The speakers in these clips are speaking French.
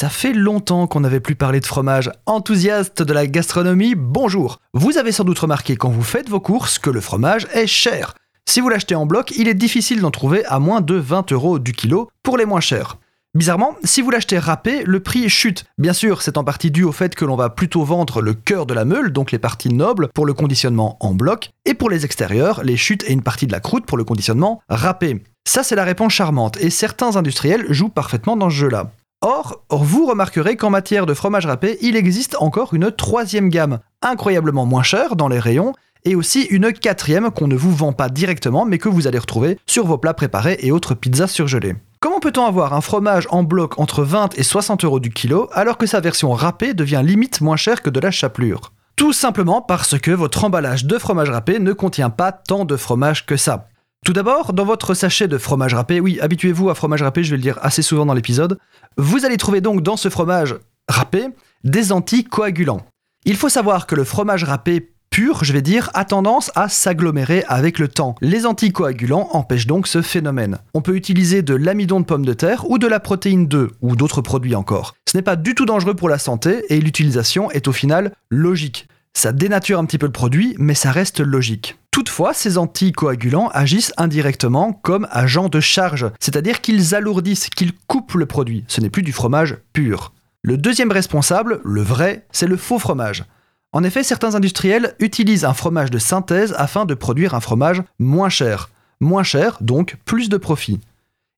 Ça fait longtemps qu'on n'avait plus parlé de fromage. Enthousiaste de la gastronomie, bonjour. Vous avez sans doute remarqué quand vous faites vos courses que le fromage est cher. Si vous l'achetez en bloc, il est difficile d'en trouver à moins de 20 euros du kilo pour les moins chers. Bizarrement, si vous l'achetez râpé, le prix chute. Bien sûr, c'est en partie dû au fait que l'on va plutôt vendre le cœur de la meule, donc les parties nobles, pour le conditionnement en bloc, et pour les extérieurs, les chutes et une partie de la croûte pour le conditionnement râpé. Ça, c'est la réponse charmante, et certains industriels jouent parfaitement dans ce jeu-là. Or, vous remarquerez qu'en matière de fromage râpé, il existe encore une troisième gamme, incroyablement moins chère dans les rayons, et aussi une quatrième qu'on ne vous vend pas directement, mais que vous allez retrouver sur vos plats préparés et autres pizzas surgelées. Comment peut-on avoir un fromage en bloc entre 20 et 60 euros du kilo alors que sa version râpée devient limite moins chère que de la chapelure? Tout simplement parce que votre emballage de fromage râpé ne contient pas tant de fromage que ça. Tout d'abord, dans votre sachet de fromage râpé, oui, habituez-vous à fromage râpé, je vais le dire assez souvent dans l'épisode, vous allez trouver donc dans ce fromage râpé des anticoagulants. Il faut savoir que le fromage râpé pur, je vais dire, a tendance à s'agglomérer avec le temps. Les anticoagulants empêchent donc ce phénomène. On peut utiliser de l'amidon de pomme de terre ou de la protéine 2 ou d'autres produits encore. Ce n'est pas du tout dangereux pour la santé et l'utilisation est au final logique. Ça dénature un petit peu le produit, mais ça reste logique. Toutefois, ces anticoagulants agissent indirectement comme agents de charge, c'est-à-dire qu'ils alourdissent, qu'ils coupent le produit. Ce n'est plus du fromage pur. Le deuxième responsable, le vrai, c'est le faux fromage. En effet, certains industriels utilisent un fromage de synthèse afin de produire un fromage moins cher. Moins cher, donc plus de profit.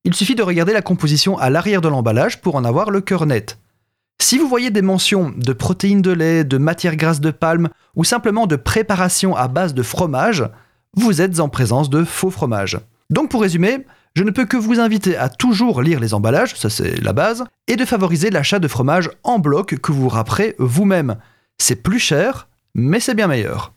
Il suffit de regarder la composition à l'arrière de l'emballage pour en avoir le cœur net. Si vous voyez des mentions de protéines de lait, de matières grasses de palme ou simplement de préparation à base de fromage, vous êtes en présence de faux fromage. Donc pour résumer, je ne peux que vous inviter à toujours lire les emballages, ça c'est la base, et de favoriser l'achat de fromage en bloc que vous râperez vous-même. C'est plus cher, mais c'est bien meilleur.